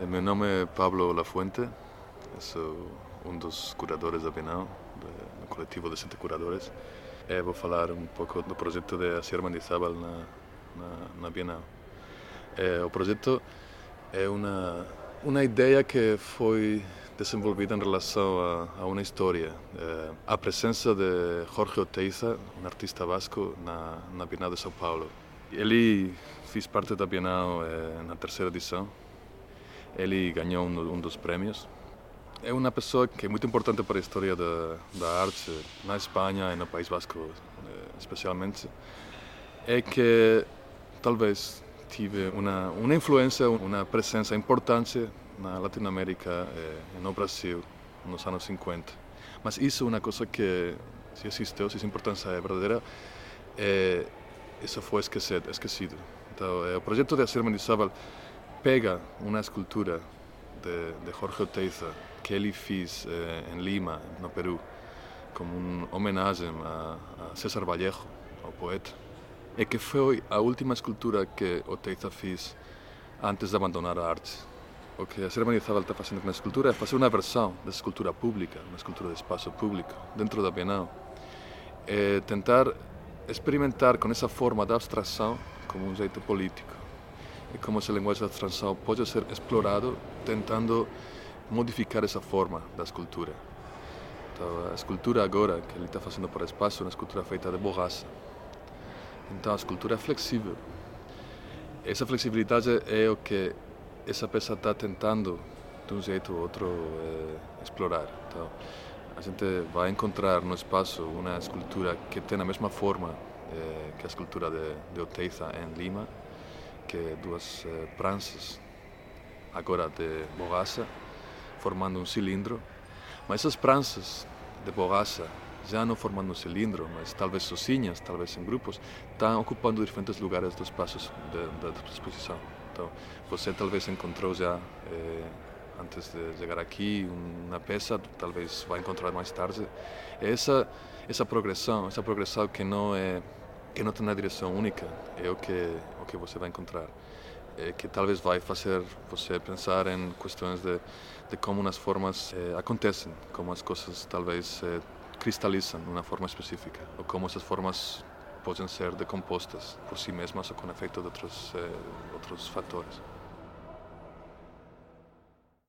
Eh, Meu nome é Pablo Lafuente, sou um dos curadores da Bienal, do, coletivo de 60 curadores. E vou falar um pouco do projeto de Asier Mendizábal na, na, na Bienal. É, o projeto é uma, uma ideia que foi desenvolvida em relação a, a uma história. É, a presença de Jorge Oteiza, um artista basco, na, na Bienal de São Paulo. Ele fez parte da Bienal é, na terceira edição. Ele ganhou um, um dos prêmios. É uma pessoa que é muito importante para a história da, da arte na Espanha e no País Basco, eh, especialmente. É que talvez tive uma, uma influência, uma presença importante na Latinoamérica e no Brasil nos anos 50. Mas isso é uma coisa que, se existiu, se essa importância é verdadeira, é, isso foi esquecido. esquecido. Então, é, o projeto de Asier Mendizábal pega uma escultura de, de Jorge Oteiza que ele fez eh, em Lima, no Peru, como uma homenagem a, a César Vallejo, o poeta, e que foi a última escultura que Oteiza fez antes de abandonar a arte. O que a Sra. Mendizábal está fazendo com a escultura é fazer uma versão da escultura pública, uma escultura de espaço público, dentro da Bienal. É tentar experimentar com essa forma de abstração como um jeito político. E como essa linguagem de abstração pode ser explorado tentando modificar essa forma da escultura. Então, a escultura agora que ele está fazendo para o espaço é uma escultura feita de borracha. Então, a escultura é flexível. Essa flexibilidade é o que essa peça está tentando, de um jeito ou outro, é, explorar. Então, a gente vai encontrar no espaço uma escultura que tem a mesma forma é, que a escultura de, de Oteiza em Lima, que é duas é, pranchas, agora de borracha, formando um cilindro, mas essas pranchas de borracha, já não formando um cilindro, mas talvez sozinhas, talvez em grupos, estão ocupando diferentes lugares dos espaços da exposição. Então, você talvez encontrou já, eh, antes de chegar aqui, uma peça, talvez vai encontrar mais tarde. Essa, essa progressão, essa progressão que não é que não tem uma direção única, é o que o que você vai encontrar. É que talvez vai fazer você pensar em questões de, de como as formas eh, acontecem, como as coisas talvez eh, cristalizam de uma forma específica, ou como essas formas podem ser decompostas por si mesmas ou com efeito de outros, eh, outros fatores.